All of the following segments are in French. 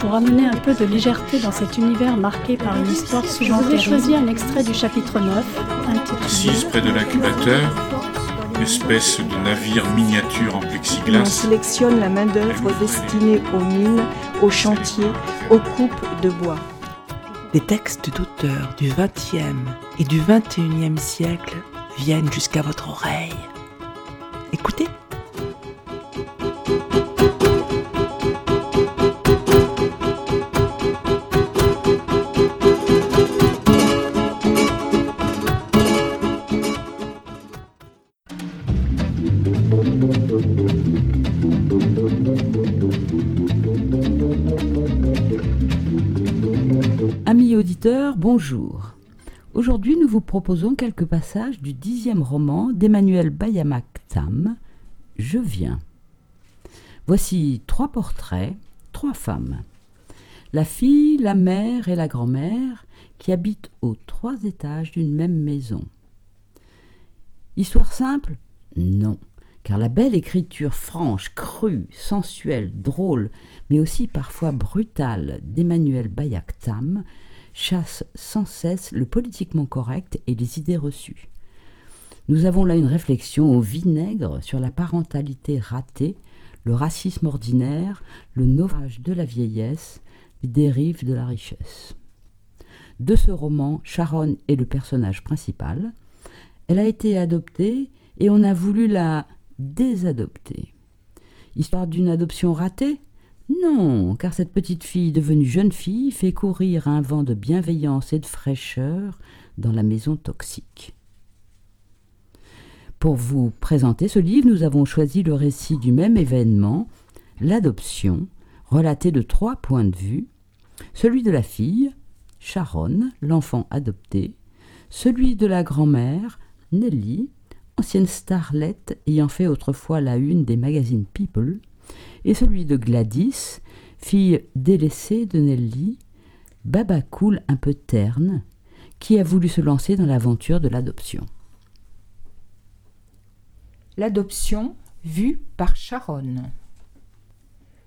pour amener un peu de légèreté dans cet univers marqué par une histoire souvent Je vous ai choisi un extrait du chapitre 9, intitulé Assise près de l'incubateur, espèce de navire miniature en plexiglas. On sélectionne la main-d'œuvre destinée aux mines, aux chantiers, aux coupes de bois. Des textes d'auteurs du XXe et du XXIe siècle viennent jusqu'à votre oreille. Bonjour. Aujourd'hui, nous vous proposons quelques passages du dixième roman d'Emmanuel Bayamak Tam, Je viens. Voici trois portraits, trois femmes. La fille, la mère et la grand-mère qui habitent aux trois étages d'une même maison. Histoire simple? Non, car la belle écriture franche, crue, sensuelle, drôle, mais aussi parfois brutale d'Emmanuel Bayak Tam chasse sans cesse le politiquement correct et les idées reçues. Nous avons là une réflexion au vinaigre sur la parentalité ratée, le racisme ordinaire, le naufrage de la vieillesse, les dérives de la richesse. De ce roman, Sharon est le personnage principal. Elle a été adoptée et on a voulu la désadopter. Histoire d'une adoption ratée non, car cette petite fille devenue jeune fille fait courir un vent de bienveillance et de fraîcheur dans la maison toxique. Pour vous présenter ce livre, nous avons choisi le récit du même événement, l'adoption, relaté de trois points de vue, celui de la fille, Sharon, l'enfant adopté, celui de la grand-mère, Nelly, ancienne starlette ayant fait autrefois la une des magazines People, et celui de Gladys, fille délaissée de Nelly, baba cool un peu terne, qui a voulu se lancer dans l'aventure de l'adoption. L'adoption vue par Sharon.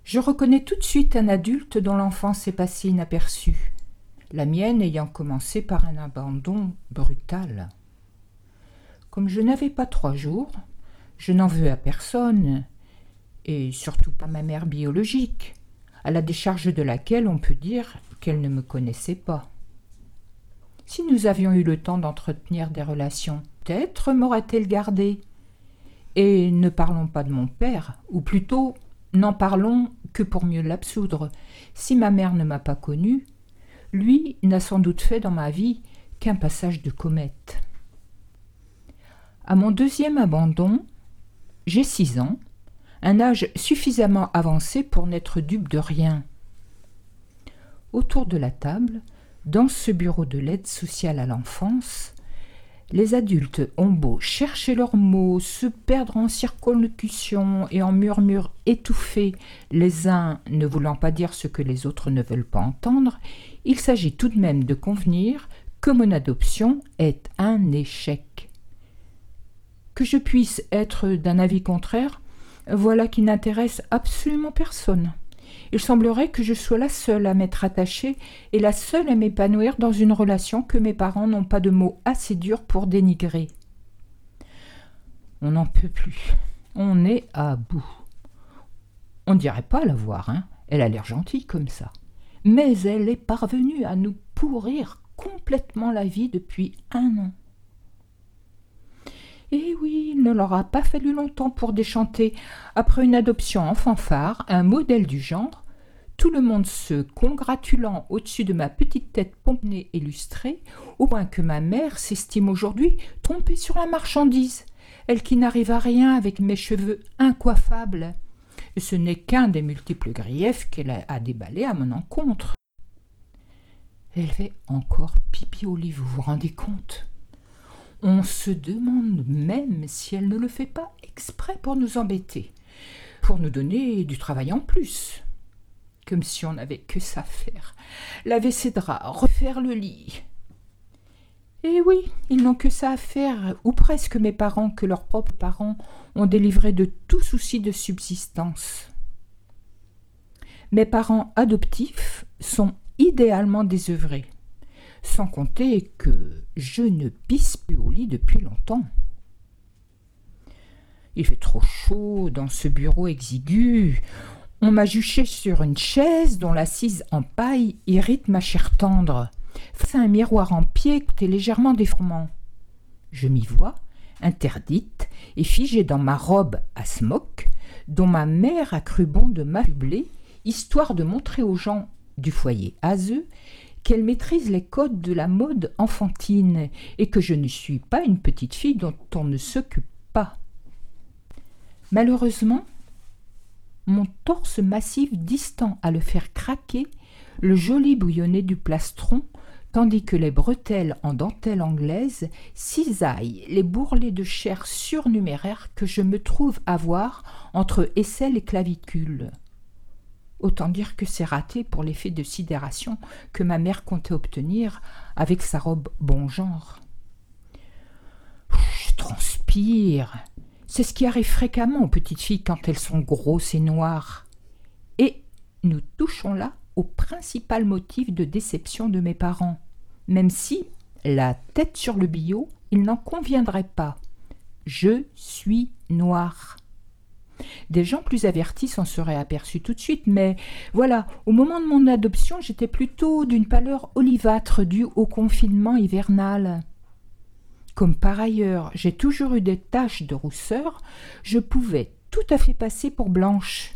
Je reconnais tout de suite un adulte dont l'enfance est passée inaperçue, la mienne ayant commencé par un abandon brutal. Comme je n'avais pas trois jours, je n'en veux à personne, et surtout pas ma mère biologique, à la décharge de laquelle on peut dire qu'elle ne me connaissait pas. Si nous avions eu le temps d'entretenir des relations, peut-être m'aurait-elle gardé. Et ne parlons pas de mon père, ou plutôt n'en parlons que pour mieux l'absoudre. Si ma mère ne m'a pas connue, lui n'a sans doute fait dans ma vie qu'un passage de comète. À mon deuxième abandon, j'ai six ans, un âge suffisamment avancé pour n'être dupe de rien. Autour de la table, dans ce bureau de l'aide sociale à l'enfance, les adultes ont beau chercher leurs mots, se perdre en circonlocutions et en murmures étouffés, les uns ne voulant pas dire ce que les autres ne veulent pas entendre, il s'agit tout de même de convenir que mon adoption est un échec. Que je puisse être d'un avis contraire, voilà qui n'intéresse absolument personne. Il semblerait que je sois la seule à m'être attachée et la seule à m'épanouir dans une relation que mes parents n'ont pas de mots assez durs pour dénigrer. On n'en peut plus. On est à bout. On ne dirait pas la voir, hein. Elle a l'air gentille comme ça. Mais elle est parvenue à nous pourrir complètement la vie depuis un an. Eh oui, il ne leur a pas fallu longtemps pour déchanter, après une adoption en fanfare, un modèle du genre, tout le monde se congratulant au-dessus de ma petite tête pompée illustrée, au point que ma mère s'estime aujourd'hui trompée sur la marchandise, elle qui n'arrive à rien avec mes cheveux incoiffables. Et ce n'est qu'un des multiples griefs qu'elle a à déballer à mon encontre. Elle fait encore pipi au lit, vous vous rendez compte? On se demande même si elle ne le fait pas exprès pour nous embêter, pour nous donner du travail en plus. Comme si on n'avait que ça à faire. Laver ses draps, refaire le lit. Eh oui, ils n'ont que ça à faire, ou presque mes parents, que leurs propres parents ont délivré de tout souci de subsistance. Mes parents adoptifs sont idéalement désœuvrés, sans compter que je ne pisse plus au lit depuis longtemps. Il fait trop chaud dans ce bureau exigu. On m'a juché sur une chaise dont l'assise en paille irrite ma chair tendre, face à un miroir en pied et légèrement déformant. Je m'y vois, interdite et figée dans ma robe à smock, dont ma mère a cru bon de m'affubler, histoire de montrer aux gens du foyer aseux qu'elle maîtrise les codes de la mode enfantine et que je ne suis pas une petite fille dont on ne s'occupe pas. Malheureusement, mon torse massif distant à le faire craquer, le joli bouillonnet du plastron, tandis que les bretelles en dentelle anglaise cisaillent les bourrelets de chair surnuméraire que je me trouve avoir entre aisselle et clavicule. Autant dire que c'est raté pour l'effet de sidération que ma mère comptait obtenir avec sa robe bon genre. Je transpire. C'est ce qui arrive fréquemment aux petites filles quand elles sont grosses et noires. Et nous touchons là au principal motif de déception de mes parents, même si, la tête sur le billot, il n'en conviendrait pas. Je suis noire. Des gens plus avertis s'en seraient aperçus tout de suite, mais voilà, au moment de mon adoption, j'étais plutôt d'une pâleur olivâtre due au confinement hivernal. Comme par ailleurs j'ai toujours eu des taches de rousseur, je pouvais tout à fait passer pour blanche.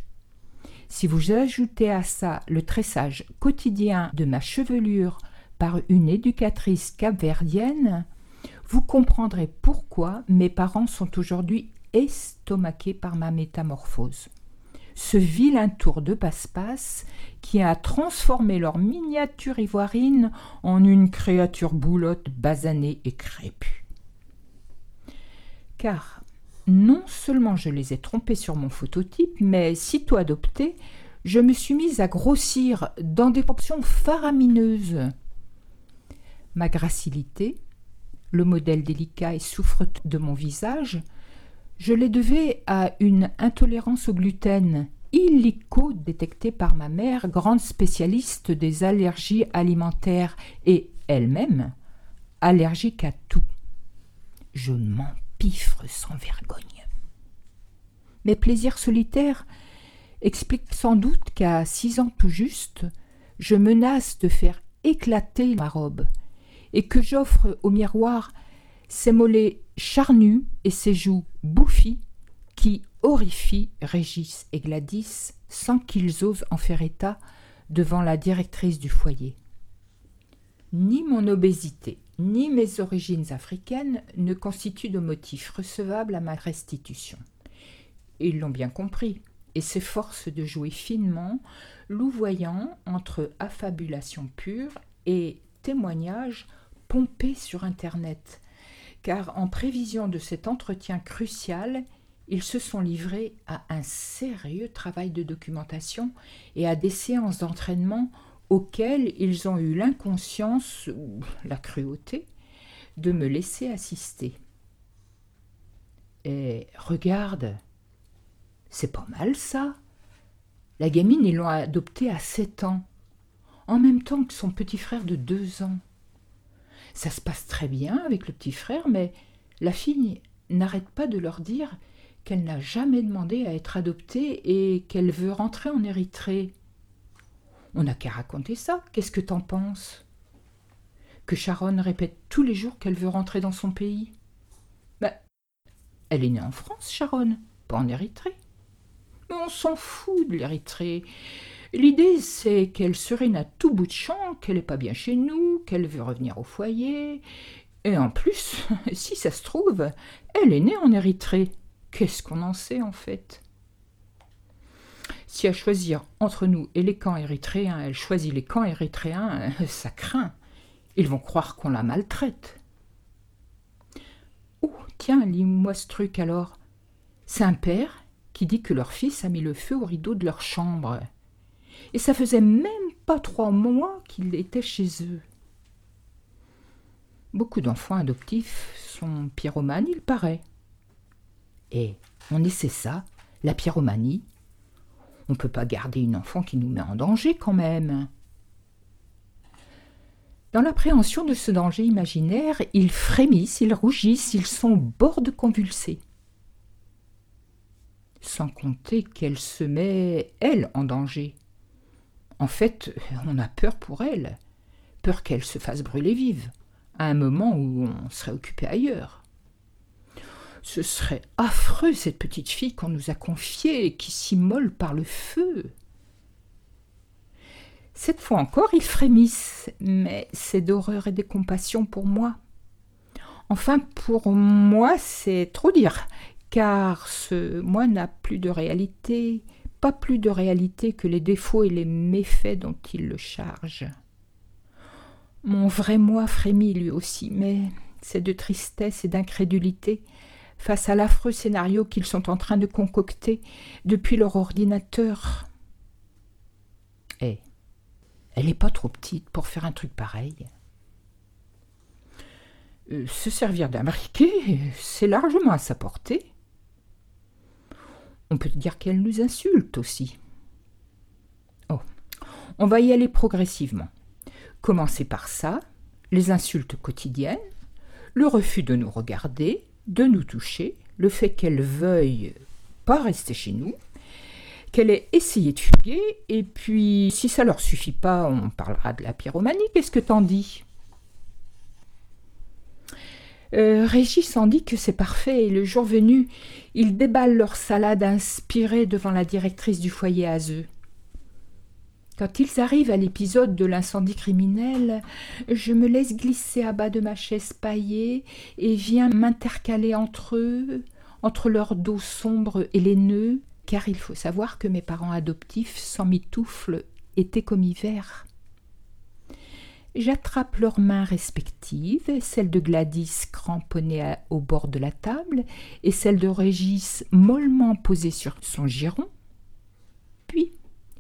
Si vous ajoutez à ça le tressage quotidien de ma chevelure par une éducatrice capverdienne, vous comprendrez pourquoi mes parents sont aujourd'hui estomaqués par ma métamorphose. Ce vilain tour de passe-passe qui a transformé leur miniature ivoirine en une créature boulotte, basanée et crépue. Car non seulement je les ai trompés sur mon phototype, mais sitôt adopté, je me suis mise à grossir dans des proportions faramineuses. Ma gracilité, le modèle délicat et souffre de mon visage, je les devais à une intolérance au gluten, illico détectée par ma mère, grande spécialiste des allergies alimentaires et elle-même allergique à tout. Je m'empiffre sans vergogne. Mes plaisirs solitaires expliquent sans doute qu'à six ans tout juste, je menace de faire éclater ma robe et que j'offre au miroir ses mollets charnus et ses joues bouffies qui horrifient Régis et Gladys sans qu'ils osent en faire état devant la directrice du foyer. Ni mon obésité, ni mes origines africaines ne constituent de motif recevable à ma restitution. Ils l'ont bien compris et s'efforcent de jouer finement, louvoyant entre affabulation pure et témoignages pompés sur Internet, car en prévision de cet entretien crucial, ils se sont livrés à un sérieux travail de documentation et à des séances d'entraînement auxquelles ils ont eu l'inconscience ou la cruauté de me laisser assister. Et regarde, c'est pas mal ça. La gamine, ils l'ont adoptée à sept ans, en même temps que son petit frère de deux ans. Ça se passe très bien avec le petit frère, mais la fille n'arrête pas de leur dire qu'elle n'a jamais demandé à être adoptée et qu'elle veut rentrer en Érythrée. On n'a qu'à raconter ça. Qu'est-ce que t'en penses? Que Sharon répète tous les jours qu'elle veut rentrer dans son pays? Ben, elle est née en France, Sharon, pas en Érythrée. Mais on s'en fout de l'Érythrée. L'idée, c'est qu'elle serait à tout bout de champ, qu'elle n'est pas bien chez nous, qu'elle veut revenir au foyer. Et en plus, si ça se trouve, elle est née en Érythrée. Qu'est-ce qu'on en sait en fait? Si à choisir entre nous et les camps érythréens, elle choisit les camps érythréens, ça craint. Ils vont croire qu'on la maltraite. Tiens, lis-moi ce truc alors? C'est un père qui dit que leur fils a mis le feu au rideau de leur chambre. Et ça faisait même pas trois mois qu'il était chez eux. Beaucoup d'enfants adoptifs sont pyromanes, il paraît. Et on essaie ça, la pyromanie. On ne peut pas garder une enfant qui nous met en danger quand même. Dans l'appréhension de ce danger imaginaire, ils frémissent, ils rougissent, ils sont bord de convulser. Sans compter qu'elle se met, elle, en danger. En fait, on a peur pour elle, peur qu'elle se fasse brûler vive, à un moment où on serait occupé ailleurs. Ce serait affreux, cette petite fille qu'on nous a confiée qui s'immole par le feu. Cette fois encore, ils frémissent, mais c'est d'horreur et de compassion pour moi. Enfin, pour moi, c'est trop dire, car ce moi n'a plus de réalité, pas plus de réalité que les défauts et les méfaits dont il le charge. Mon vrai moi frémit lui aussi, mais c'est de tristesse et d'incrédulité face à l'affreux scénario qu'ils sont en train de concocter depuis leur ordinateur. Eh, elle n'est pas trop petite pour faire un truc pareil. Euh, se servir d'un briquet, c'est largement à sa portée. On peut dire qu'elle nous insulte aussi. Oh, on va y aller progressivement. Commencer par ça, les insultes quotidiennes, le refus de nous regarder, de nous toucher, le fait qu'elle veuille pas rester chez nous, qu'elle ait essayé de fuguer, et puis si ça leur suffit pas, on parlera de la pyromanie. Qu'est-ce que t'en dis? Euh, Régis en dit que c'est parfait, et le jour venu, ils déballent leur salade inspirée devant la directrice du foyer à. Quand ils arrivent à l'épisode de l'incendie criminel, je me laisse glisser à bas de ma chaise paillée et viens m'intercaler entre eux, entre leur dos sombre et les nœuds, car il faut savoir que mes parents adoptifs, sans mitoufle, étaient comme hiver. J'attrape leurs mains respectives, celle de Gladys cramponnée au bord de la table et celle de Régis mollement posée sur son giron. Puis,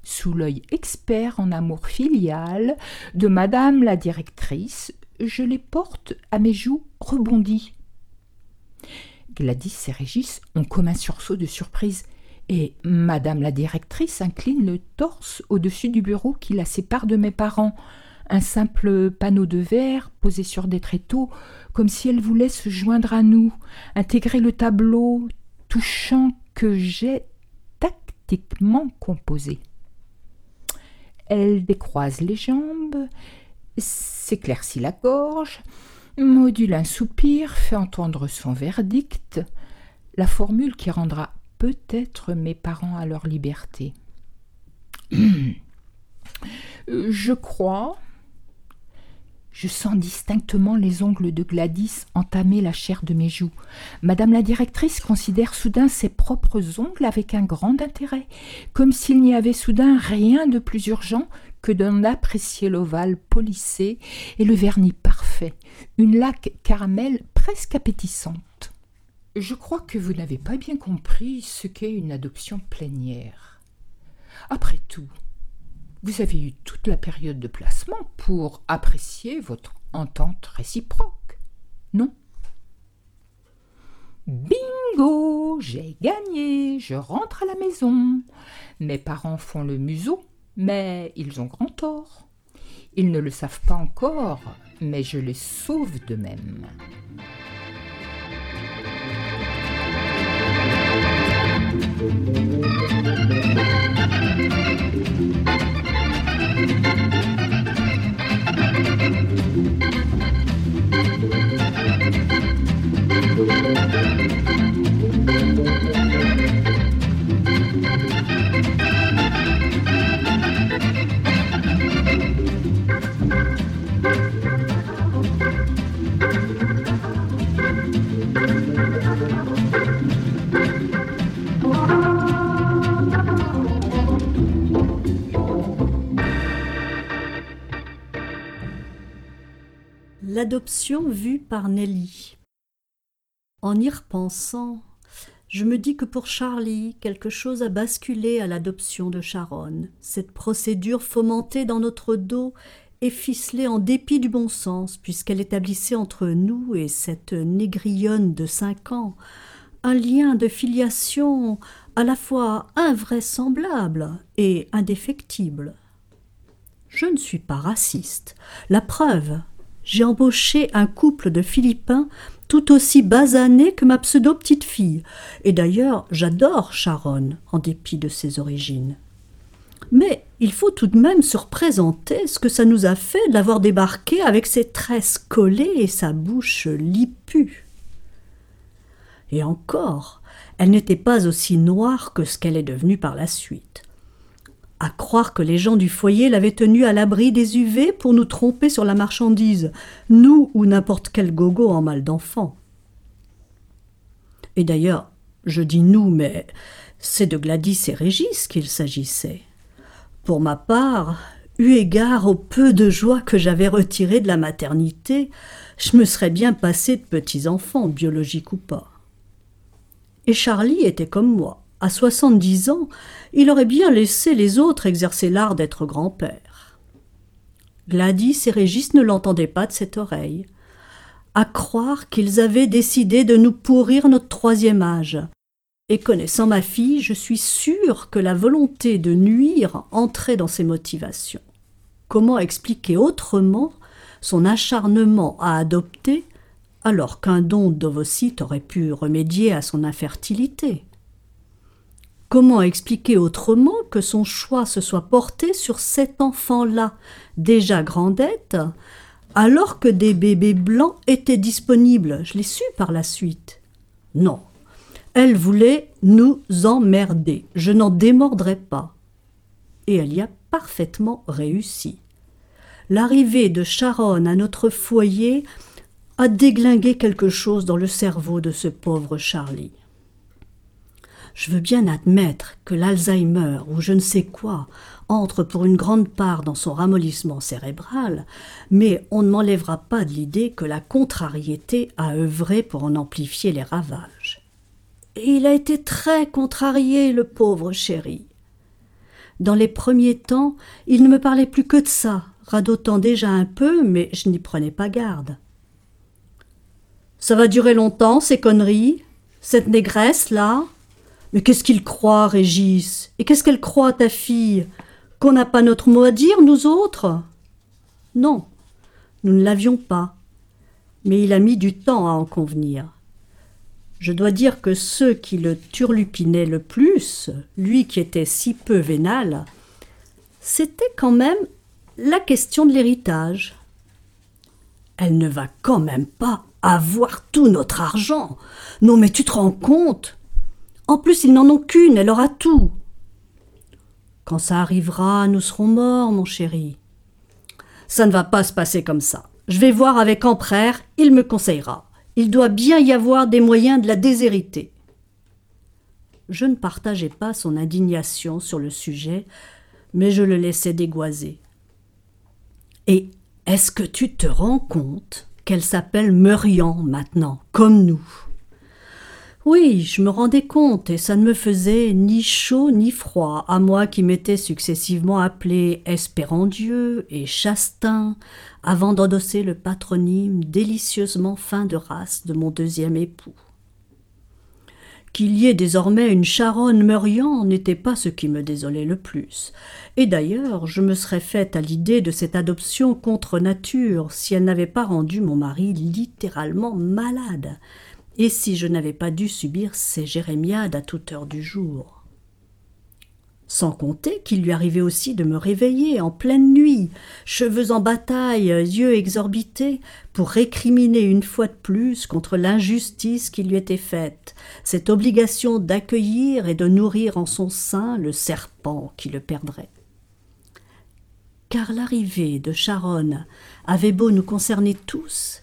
sous l'œil expert en amour filial de Madame la directrice, je les porte à mes joues rebondies. Gladys et Régis ont comme un sursaut de surprise et Madame la directrice incline le torse au-dessus du bureau qui la sépare de mes parents, un simple panneau de verre posé sur des tréteaux, comme si elle voulait se joindre à nous, intégrer le tableau touchant que j'ai tactiquement composé. Elle décroise les jambes, s'éclaircit la gorge, module un soupir, fait entendre son verdict, la formule qui rendra peut-être mes parents à leur liberté. Je crois. Je sens distinctement les ongles de Gladys entamer la chair de mes joues. Madame la directrice considère soudain ses propres ongles avec un grand intérêt, comme s'il n'y avait soudain rien de plus urgent que d'en apprécier l'ovale polissé et le vernis parfait, une laque caramel presque appétissante. Je crois que vous n'avez pas bien compris ce qu'est une adoption plénière. Après tout, vous avez eu toute la période de placement pour apprécier votre entente réciproque, non? Bingo J'ai gagné Je rentre à la maison. Mes parents font le museau, mais ils ont grand tort. Ils ne le savent pas encore, mais je les sauve de même. L'adoption vue par Nelly. En y repensant, je me dis que pour Charlie, quelque chose a basculé à l'adoption de Sharon. Cette procédure fomentée dans notre dos et ficelée en dépit du bon sens, puisqu'elle établissait entre nous et cette négrillonne de cinq ans un lien de filiation à la fois invraisemblable et indéfectible. Je ne suis pas raciste. La preuve, j'ai embauché un couple de Philippins tout aussi basanés que ma pseudo-petite fille. Et d'ailleurs, j'adore Sharon, en dépit de ses origines. Mais il faut tout de même se représenter ce que ça nous a fait de l'avoir débarqué avec ses tresses collées et sa bouche lipue. Et encore, elle n'était pas aussi noire que ce qu'elle est devenue par la suite. À croire que les gens du foyer l'avaient tenue à l'abri des UV pour nous tromper sur la marchandise, nous ou n'importe quel gogo en mal d'enfant. Et d'ailleurs, je dis nous, mais c'est de Gladys et Régis qu'il s'agissait. Pour ma part, eu égard au peu de joie que j'avais retiré de la maternité, je me serais bien passé de petits-enfants, biologiques ou pas. Et Charlie était comme moi. À soixante-dix ans, il aurait bien laissé les autres exercer l'art d'être grand-père. Gladys et Régis ne l'entendaient pas de cette oreille. À croire qu'ils avaient décidé de nous pourrir notre troisième âge. Et connaissant ma fille, je suis sûre que la volonté de nuire entrait dans ses motivations. Comment expliquer autrement son acharnement à adopter alors qu'un don d'ovocyte aurait pu remédier à son infertilité? Comment expliquer autrement que son choix se soit porté sur cet enfant-là, déjà grandette, alors que des bébés blancs étaient disponibles? Je l'ai su par la suite. Non, elle voulait nous emmerder. Je n'en démordrai pas. Et elle y a parfaitement réussi. L'arrivée de Sharon à notre foyer a déglingué quelque chose dans le cerveau de ce pauvre Charlie. Je veux bien admettre que l'Alzheimer ou je ne sais quoi entre pour une grande part dans son ramollissement cérébral, mais on ne m'enlèvera pas de l'idée que la contrariété a œuvré pour en amplifier les ravages. Et il a été très contrarié, le pauvre chéri. Dans les premiers temps, il ne me parlait plus que de ça, radotant déjà un peu, mais je n'y prenais pas garde. Ça va durer longtemps, ces conneries Cette négresse-là? Mais qu'est-ce qu'il croit, Régis? Et qu'est-ce qu'elle croit, ta fille? Qu'on n'a pas notre mot à dire, nous autres? Non, nous ne l'avions pas. Mais il a mis du temps à en convenir. Je dois dire que ceux qui le turlupinaient le plus, lui qui était si peu vénal, c'était quand même la question de l'héritage. Elle ne va quand même pas avoir tout notre argent. Non, mais tu te rends compte? En plus, ils n'en ont qu'une, elle aura tout. Quand ça arrivera, nous serons morts, mon chéri. Ça ne va pas se passer comme ça. Je vais voir avec Empereur, il me conseillera. Il doit bien y avoir des moyens de la déshériter. Je ne partageais pas son indignation sur le sujet, mais je le laissais dégoiser. Et est-ce que tu te rends compte qu'elle s'appelle Meurian maintenant, comme nous? Oui, je me rendais compte, et ça ne me faisait ni chaud ni froid, à moi qui m'étais successivement appelé Espérandieu et Chastin, avant d'endosser le patronyme délicieusement fin de race de mon deuxième époux. Qu'il y ait désormais une charonne Meurian n'était pas ce qui me désolait le plus. Et d'ailleurs, je me serais faite à l'idée de cette adoption contre nature si elle n'avait pas rendu mon mari littéralement malade, et si je n'avais pas dû subir ces jérémiades à toute heure du jour? Sans compter qu'il lui arrivait aussi de me réveiller en pleine nuit, cheveux en bataille, yeux exorbités, pour récriminer une fois de plus contre l'injustice qui lui était faite, cette obligation d'accueillir et de nourrir en son sein le serpent qui le perdrait. Car l'arrivée de Charonne avait beau nous concerner tous,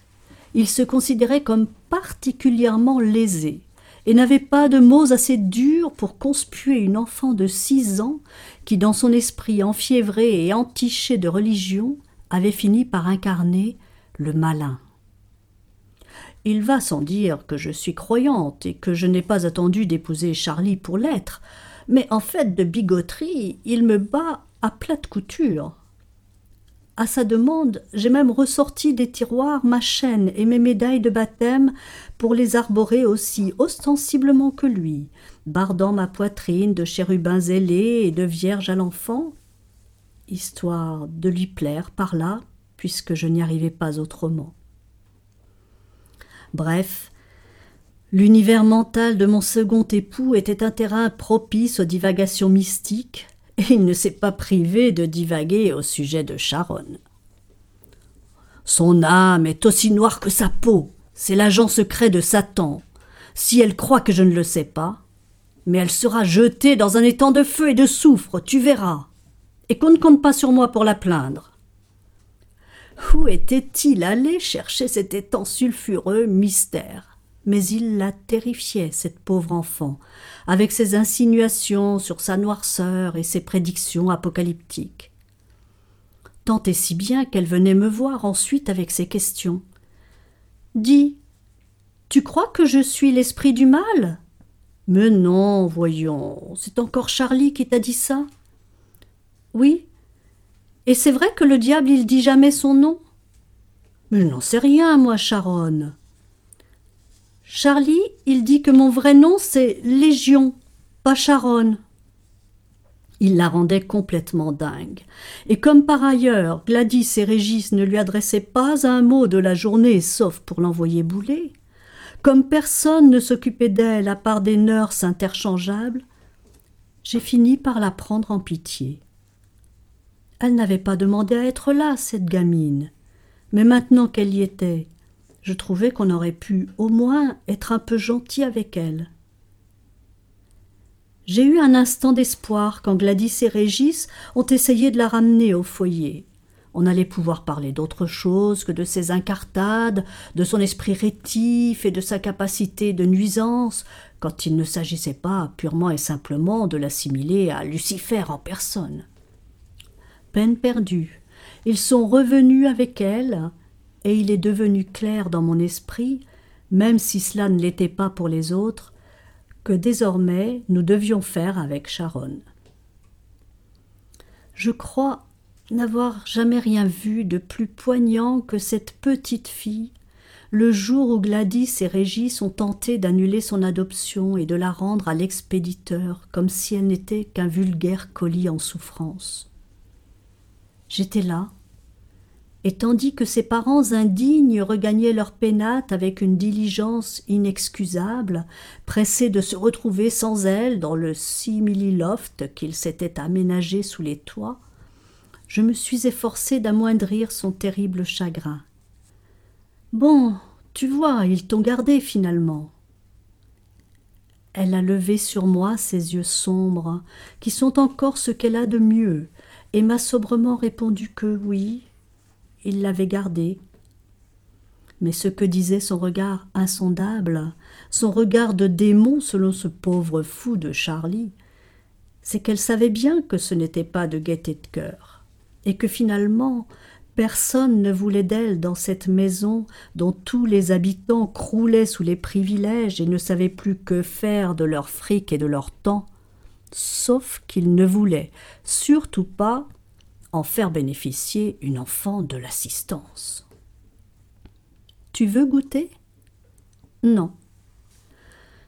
il se considérait comme particulièrement lésé et n'avait pas de mots assez durs pour conspuer une enfant de six ans qui, dans son esprit enfiévré et entiché de religion, avait fini par incarner le malin. Il va sans dire que je suis croyante et que je n'ai pas attendu d'épouser Charlie pour l'être, mais en fait de bigoterie, il me bat à plate couture. À sa demande, j'ai même ressorti des tiroirs ma chaîne et mes médailles de baptême pour les arborer aussi ostensiblement que lui, bardant ma poitrine de chérubins ailés et de vierges à l'enfant, histoire de lui plaire par là, puisque je n'y arrivais pas autrement. Bref, l'univers mental de mon second époux était un terrain propice aux divagations mystiques, et il ne s'est pas privé de divaguer au sujet de Charonne. Son âme est aussi noire que sa peau, c'est l'agent secret de Satan. Si elle croit que je ne le sais pas, mais elle sera jetée dans un étang de feu et de soufre, tu verras. Et qu'on ne compte pas sur moi pour la plaindre. Où était-il allé chercher cet étang sulfureux mystère? Mais il la terrifiait, cette pauvre enfant, avec ses insinuations sur sa noirceur et ses prédictions apocalyptiques. Tant et si bien qu'elle venait me voir ensuite avec ses questions. Dis, tu crois que je suis l'esprit du mal Mais non, voyons, c'est encore Charlie qui t'a dit ça Oui, et c'est vrai que le diable, il dit jamais son nom Mais n'en sais rien, moi, Charonne. Charlie, il dit que mon vrai nom, c'est Légion, pas Charonne. Il la rendait complètement dingue. Et comme par ailleurs Gladys et Régis ne lui adressaient pas un mot de la journée sauf pour l'envoyer bouler, comme personne ne s'occupait d'elle à part des nurses interchangeables, j'ai fini par la prendre en pitié. Elle n'avait pas demandé à être là, cette gamine. Mais maintenant qu'elle y était, je trouvais qu'on aurait pu au moins être un peu gentil avec elle. J'ai eu un instant d'espoir quand Gladys et Régis ont essayé de la ramener au foyer. On allait pouvoir parler d'autre chose que de ses incartades, de son esprit rétif et de sa capacité de nuisance, quand il ne s'agissait pas purement et simplement de l'assimiler à Lucifer en personne peine perdue. Ils sont revenus avec elle, et il est devenu clair dans mon esprit, même si cela ne l'était pas pour les autres, que désormais nous devions faire avec Sharon. Je crois n'avoir jamais rien vu de plus poignant que cette petite fille le jour où Gladys et Régis ont tenté d'annuler son adoption et de la rendre à l'expéditeur comme si elle n'était qu'un vulgaire colis en souffrance. J'étais là, et tandis que ses parents indignes regagnaient leur pénate avec une diligence inexcusable, pressés de se retrouver sans elle dans le simili-loft qu'ils s'étaient aménagé sous les toits, je me suis efforcé d'amoindrir son terrible chagrin. Bon, tu vois, ils t'ont gardé finalement. Elle a levé sur moi ses yeux sombres, qui sont encore ce qu'elle a de mieux, et m'a sobrement répondu que oui, il l'avait gardé. Mais ce que disait son regard insondable, son regard de démon selon ce pauvre fou de Charlie, c'est qu'elle savait bien que ce n'était pas de gaieté de cœur, et que finalement personne ne voulait d'elle dans cette maison dont tous les habitants croulaient sous les privilèges et ne savaient plus que faire de leur fric et de leur temps, sauf qu'il ne voulait surtout pas en faire bénéficier une enfant de l'assistance. Tu veux goûter? Non.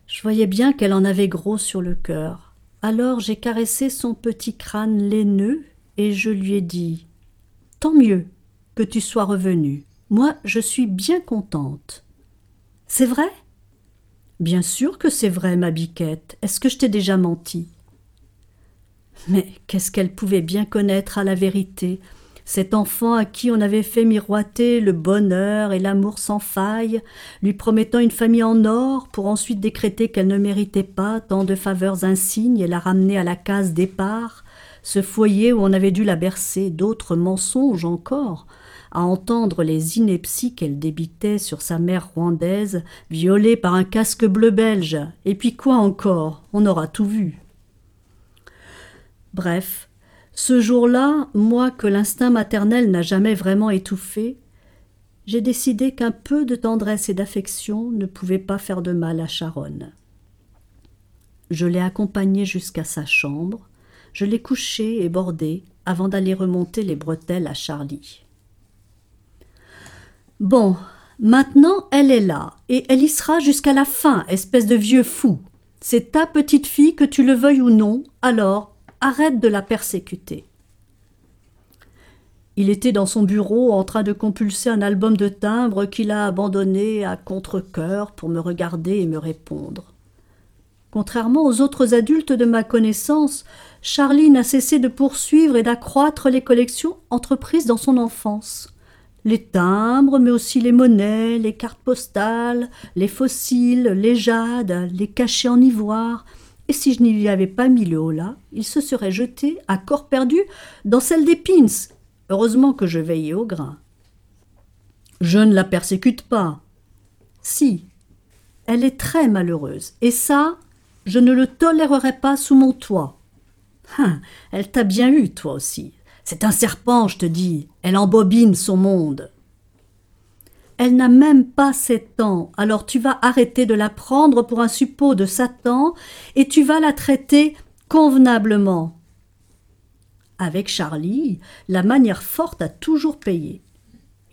Je voyais bien qu'elle en avait gros sur le cœur. Alors j'ai caressé son petit crâne laineux et je lui ai dit Tant mieux que tu sois revenue. Moi, je suis bien contente. C'est vrai? Bien sûr que c'est vrai, ma biquette. Est-ce que je t'ai déjà menti? Mais qu'est-ce qu'elle pouvait bien connaître à la vérité? Cet enfant à qui on avait fait miroiter le bonheur et l'amour sans faille, lui promettant une famille en or, pour ensuite décréter qu'elle ne méritait pas tant de faveurs insignes et la ramener à la case départ, ce foyer où on avait dû la bercer d'autres mensonges encore, à entendre les inepties qu'elle débitait sur sa mère rwandaise, violée par un casque bleu belge. Et puis quoi encore? On aura tout vu. Bref, ce jour-là, moi que l'instinct maternel n'a jamais vraiment étouffé, j'ai décidé qu'un peu de tendresse et d'affection ne pouvait pas faire de mal à Charonne. Je l'ai accompagnée jusqu'à sa chambre, je l'ai couchée et bordée avant d'aller remonter les bretelles à Charlie. Bon, maintenant elle est là, et elle y sera jusqu'à la fin, espèce de vieux fou. C'est ta petite fille, que tu le veuilles ou non, alors arrête de la persécuter. Il était dans son bureau en train de compulser un album de timbres qu'il a abandonné à contre-coeur pour me regarder et me répondre. Contrairement aux autres adultes de ma connaissance, Charlie n'a cessé de poursuivre et d'accroître les collections entreprises dans son enfance. Les timbres, mais aussi les monnaies, les cartes postales, les fossiles, les jades, les cachets en ivoire. Et si je n'y lui avais pas mis le holà, il se serait jeté, à corps perdu, dans celle des pins. Heureusement que je veillais au grain. Je ne la persécute pas. Si, elle est très malheureuse, et ça, je ne le tolérerai pas sous mon toit. Hein, elle t'a bien eu, toi aussi. C'est un serpent, je te dis. Elle embobine son monde. Elle n'a même pas sept ans, alors tu vas arrêter de la prendre pour un suppôt de Satan et tu vas la traiter convenablement. Avec Charlie, la manière forte a toujours payé.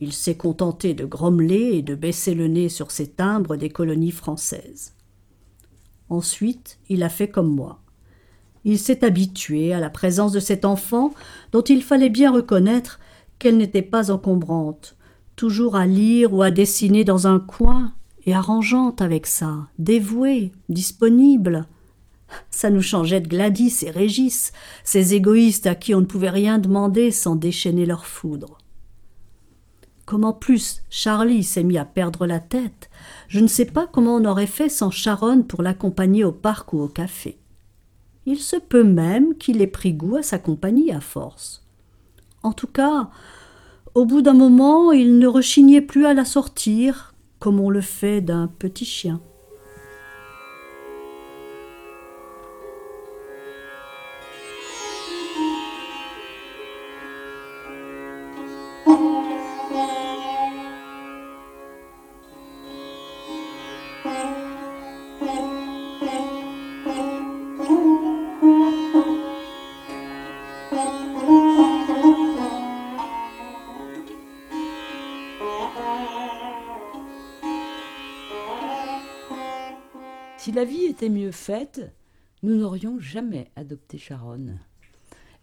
Il s'est contenté de grommeler et de baisser le nez sur ses timbres des colonies françaises. Ensuite, il a fait comme moi. Il s'est habitué à la présence de cet enfant dont il fallait bien reconnaître qu'elle n'était pas encombrante, toujours à lire ou à dessiner dans un coin, et arrangeante avec ça, dévouée, disponible. Ça nous changeait de Gladys et Régis, ces égoïstes à qui on ne pouvait rien demander sans déchaîner leur foudre. Comme en plus Charlie s'est mis à perdre la tête, je ne sais pas comment on aurait fait sans Sharon pour l'accompagner au parc ou au café. Il se peut même qu'il ait pris goût à sa compagnie à force. En tout cas, au bout d'un moment, il ne rechignait plus à la sortir, comme on le fait d'un petit chien. La vie était mieux faite, nous n'aurions jamais adopté Sharon.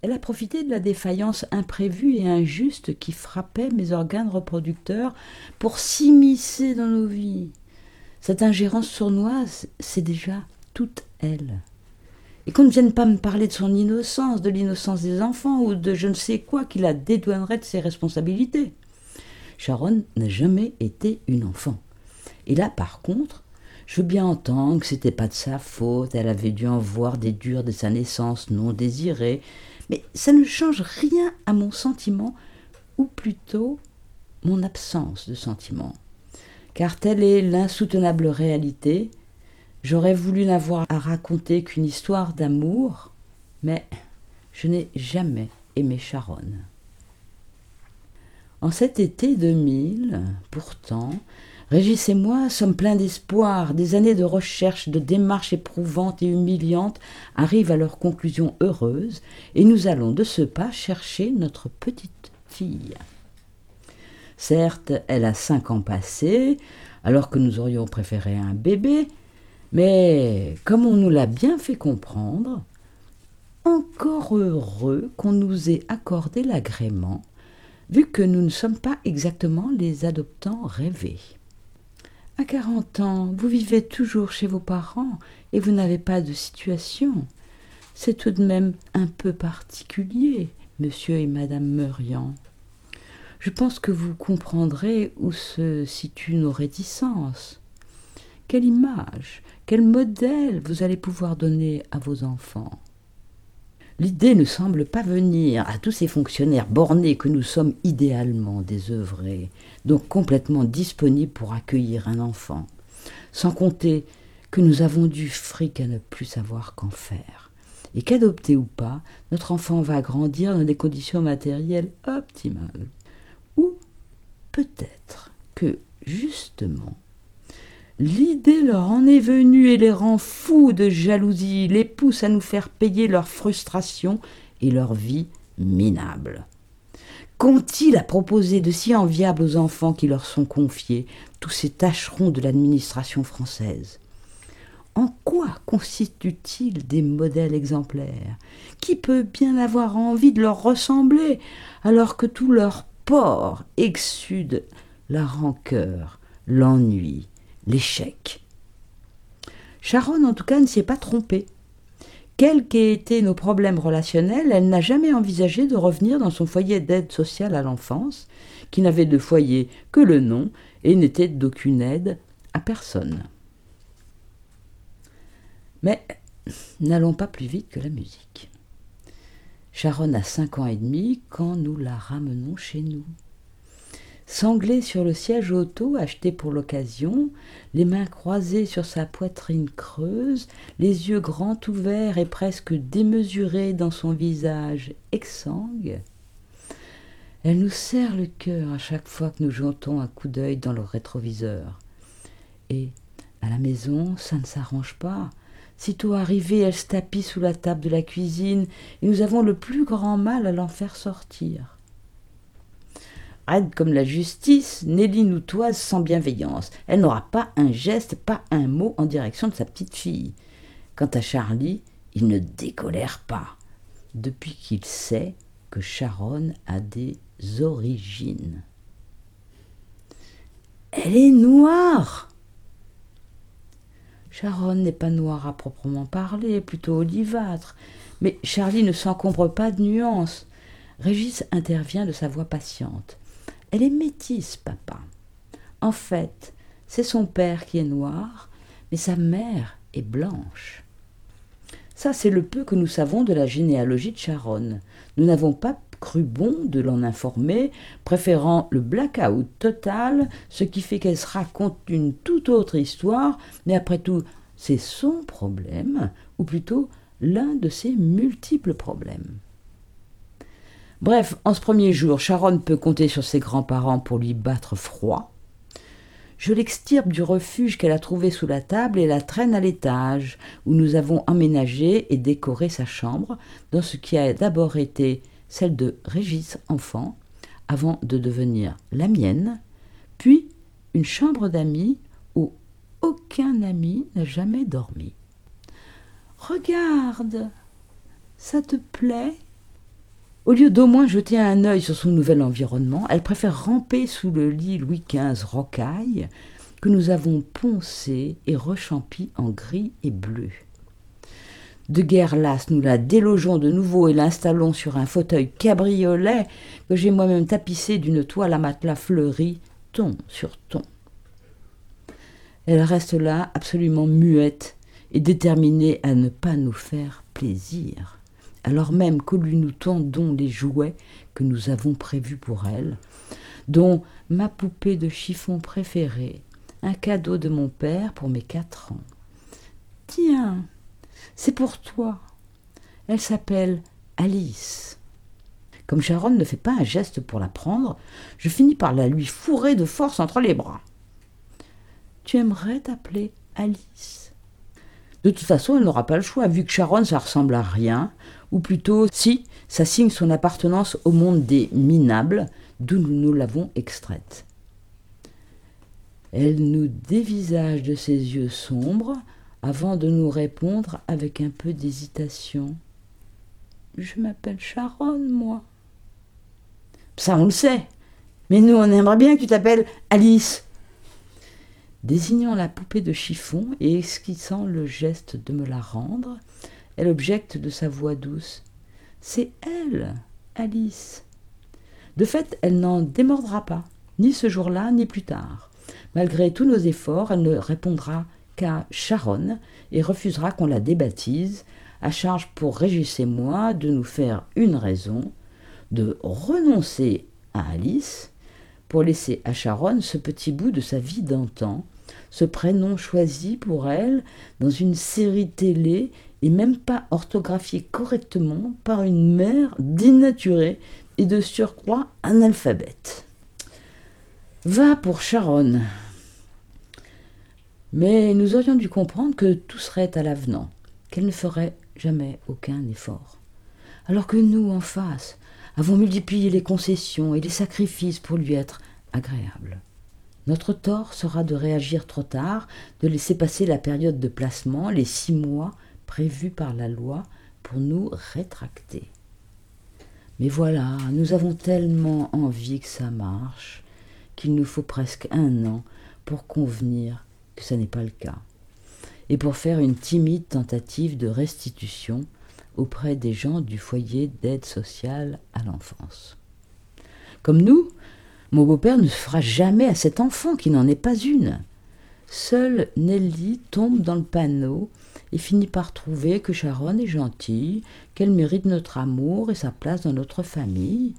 Elle a profité de la défaillance imprévue et injuste qui frappait mes organes reproducteurs pour s'immiscer dans nos vies. Cette ingérence sournoise, c'est déjà toute elle. Et qu'on ne vienne pas me parler de son innocence, de l'innocence des enfants ou de je ne sais quoi qui la dédouanerait de ses responsabilités. Sharon n'a jamais été une enfant. Et là, par contre, je veux bien entendre que c'était pas de sa faute, elle avait dû en voir des durs de sa naissance non désirée, mais ça ne change rien à mon sentiment, ou plutôt mon absence de sentiment. Car telle est l'insoutenable réalité, j'aurais voulu n'avoir à raconter qu'une histoire d'amour, mais je n'ai jamais aimé Sharon. En cet été 2000, pourtant, Régis et moi sommes pleins d'espoir. Des années de recherche, de démarches éprouvantes et humiliantes arrivent à leur conclusion heureuse, et nous allons de ce pas chercher notre petite fille. Certes, elle a cinq ans passés, alors que nous aurions préféré un bébé, mais comme on nous l'a bien fait comprendre, encore heureux qu'on nous ait accordé l'agrément, vu que nous ne sommes pas exactement les adoptants rêvés. À quarante ans, vous vivez toujours chez vos parents et vous n'avez pas de situation. C'est tout de même un peu particulier, monsieur et madame Meurian. Je pense que vous comprendrez où se situent nos réticences. Quelle image, quel modèle vous allez pouvoir donner à vos enfants L'idée ne semble pas venir à tous ces fonctionnaires bornés que nous sommes idéalement désœuvrés, donc complètement disponibles pour accueillir un enfant, sans compter que nous avons du fric à ne plus savoir qu'en faire, et qu'adopté ou pas, notre enfant va grandir dans des conditions matérielles optimales. Ou peut-être que, justement, l'idée leur en est venue et les rend fous de jalousie, les pousse à nous faire payer leur frustration et leur vie minable. Qu'ont-ils à proposer de si enviable aux enfants qui leur sont confiés, tous ces tâcherons de l'administration française? En quoi constituent-ils des modèles exemplaires? Qui peut bien avoir envie de leur ressembler alors que tout leur port exude la rancœur, l'ennui, l'échec? Charonne, en tout cas, ne s'est pas trompée. Quels qu'aient été nos problèmes relationnels, elle n'a jamais envisagé de revenir dans son foyer d'aide sociale à l'enfance, qui n'avait de foyer que le nom et n'était d'aucune aide à personne. Mais n'allons pas plus vite que la musique. Sharon a cinq ans et demi quand nous la ramenons chez nous. Sanglée sur le siège auto acheté pour l'occasion, les mains croisées sur sa poitrine creuse, les yeux grands ouverts et presque démesurés dans son visage exsangue, elle nous serre le cœur à chaque fois que nous jetons un coup d'œil dans le rétroviseur. Et, à la maison, ça ne s'arrange pas. Sitôt arrivée, elle se tapit sous la table de la cuisine, et nous avons le plus grand mal à l'en faire sortir. Comme la justice, Nelly nous toise sans bienveillance. Elle n'aura pas un geste, pas un mot en direction de sa petite fille. Quant à Charlie, il ne décolère pas, depuis qu'il sait que Sharon a des origines. Elle est noire. Sharon n'est pas noire à proprement parler, plutôt olivâtre, mais Charlie ne s'encombre pas de nuances. Régis intervient de sa voix patiente. Elle est métisse, papa. En fait, c'est son père qui est noir, mais sa mère est blanche. Ça, c'est le peu que nous savons de la généalogie de Sharon. Nous n'avons pas cru bon de l'en informer, préférant le blackout total, ce qui fait qu'elle se raconte une toute autre histoire, mais après tout, c'est son problème, ou plutôt l'un de ses multiples problèmes. Bref, en ce premier jour, Sharon peut compter sur ses grands-parents pour lui battre froid. Je l'extirpe du refuge qu'elle a trouvé sous la table et la traîne à l'étage, où nous avons emménagé et décoré sa chambre, dans ce qui a d'abord été celle de Régis enfant, avant de devenir la mienne, puis une chambre d'amis où aucun ami n'a jamais dormi. Regarde, ça te plaît? Au lieu d'au moins jeter un œil sur son nouvel environnement, elle préfère ramper sous le lit Louis XV rocaille que nous avons poncé et rechampi en gris et bleu. De guerre lasse, nous la délogeons de nouveau et l'installons sur un fauteuil cabriolet que j'ai moi-même tapissé d'une toile à matelas fleurie, ton sur ton. Elle reste là, absolument muette et déterminée à ne pas nous faire plaisir alors même que nous tendons les jouets que nous avons prévus pour elle, dont ma poupée de chiffon préférée, un cadeau de mon père pour mes quatre ans. Tiens, c'est pour toi. Elle s'appelle Alice. Comme Sharon ne fait pas un geste pour la prendre, je finis par la lui fourrer de force entre les bras. Tu aimerais t'appeler Alice? De toute façon, elle n'aura pas le choix, vu que Sharon, ça ressemble à rien, ou plutôt si ça signe son appartenance au monde des minables, d'où nous l'avons extraite. Elle nous dévisage de ses yeux sombres avant de nous répondre avec un peu d'hésitation. Je m'appelle Sharon, moi. Ça, on le sait. Mais nous, on aimerait bien que tu t'appelles Alice. Désignant la poupée de chiffon et esquissant le geste de me la rendre, elle objecte de sa voix douce. C'est elle, Alice. De fait, elle n'en démordra pas, ni ce jour-là, ni plus tard. Malgré tous nos efforts, elle ne répondra qu'à Sharon et refusera qu'on la débaptise, à charge pour Régis et moi de nous faire une raison, de renoncer à Alice pour laisser à Sharon ce petit bout de sa vie d'antan, ce prénom choisi pour elle dans une série télé et même pas orthographié correctement par une mère dénaturée et de surcroît analphabète. Va pour Charonne. Mais nous aurions dû comprendre que tout serait à l'avenant, qu'elle ne ferait jamais aucun effort. Alors que nous, en face, avons multiplié les concessions et les sacrifices pour lui être agréable. Notre tort sera de réagir trop tard, de laisser passer la période de placement, les six mois prévus par la loi, pour nous rétracter. Mais voilà, nous avons tellement envie que ça marche qu'il nous faut presque un an pour convenir que ce n'est pas le cas, et pour faire une timide tentative de restitution auprès des gens du foyer d'aide sociale à l'enfance. Comme nous, mon beau-père ne fera jamais à cet enfant qui n'en est pas une. Seule Nelly tombe dans le panneau et finit par trouver que Sharon est gentille, qu'elle mérite notre amour et sa place dans notre famille,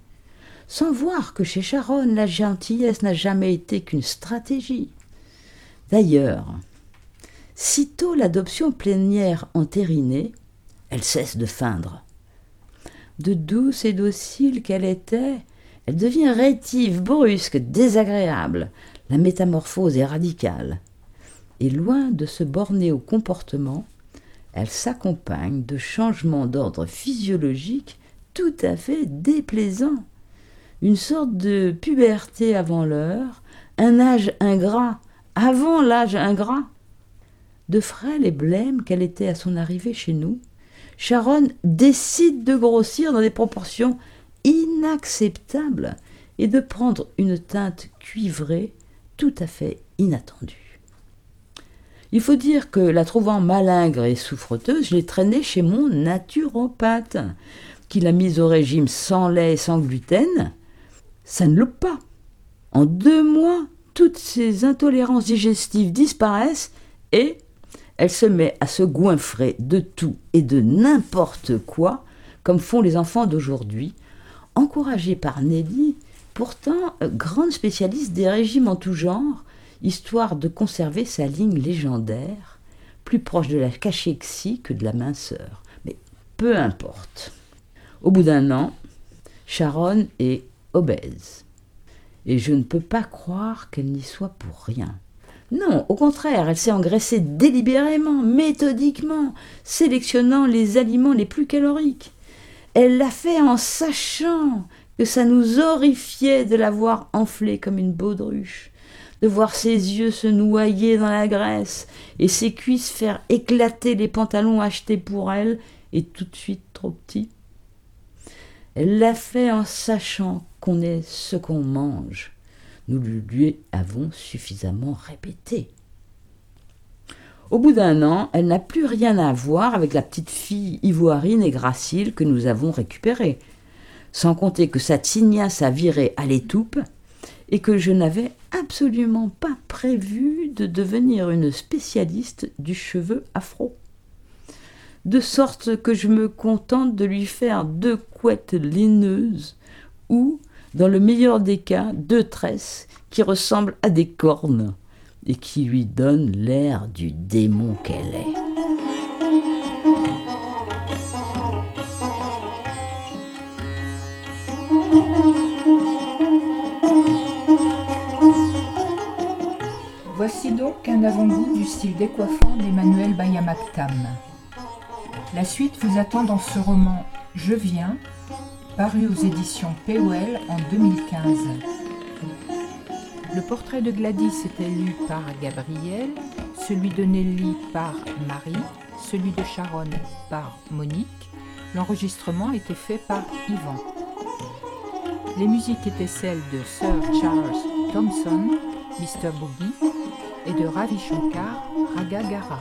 sans voir que chez Sharon la gentillesse n'a jamais été qu'une stratégie. D'ailleurs, sitôt l'adoption plénière entérinée, elle cesse de feindre. De douce et docile qu'elle était, elle devient rétive, brusque, désagréable. La métamorphose est radicale. Et loin de se borner au comportement, elle s'accompagne de changements d'ordre physiologique tout à fait déplaisants. Une sorte de puberté avant l'heure, un âge ingrat avant l'âge ingrat. De frêle et blême qu'elle était à son arrivée chez nous, Sharon décide de grossir dans des proportions inacceptables et de prendre une teinte cuivrée tout à fait inattendue. Il faut dire que la trouvant malingre et souffreteuse, je l'ai traînée chez mon naturopathe, qui l'a mise au régime sans lait et sans gluten. Ça ne loupe pas. En deux mois, toutes ses intolérances digestives disparaissent et elle se met à se goinfrer de tout et de n'importe quoi, comme font les enfants d'aujourd'hui, encouragée par Nelly, pourtant euh, grande spécialiste des régimes en tout genre, histoire de conserver sa ligne légendaire, plus proche de la cachexie que de la minceur. Mais peu importe. Au bout d'un an, Sharon est obèse. Et je ne peux pas croire qu'elle n'y soit pour rien. Non, au contraire, elle s'est engraissée délibérément, méthodiquement, sélectionnant les aliments les plus caloriques. Elle l'a fait en sachant que ça nous horrifiait de la voir enflée comme une baudruche, de voir ses yeux se noyer dans la graisse et ses cuisses faire éclater les pantalons achetés pour elle et tout de suite trop petits. Elle l'a fait en sachant qu'on est ce qu'on mange. Nous lui avons suffisamment répété. Au bout d'un an, elle n'a plus rien à voir avec la petite fille ivoirine et gracile que nous avons récupérée. Sans compter que sa tignasse a viré à l'étoupe et que je n'avais absolument pas prévu de devenir une spécialiste du cheveu afro de sorte que je me contente de lui faire deux couettes laineuses ou, dans le meilleur des cas, deux tresses qui ressemblent à des cornes et qui lui donnent l'air du démon qu'elle est. Voici donc un avant-goût du style décoiffant d'Emmanuel Bayamaktam. La suite vous attend dans ce roman Je viens, paru aux éditions POL en 2015. Le portrait de Gladys était lu par Gabriel, celui de Nelly par Marie, celui de Sharon par Monique. L'enregistrement était fait par Yvan. Les musiques étaient celles de Sir Charles Thompson, Mr. Boogie, et de Ravi Shankar Ragagara.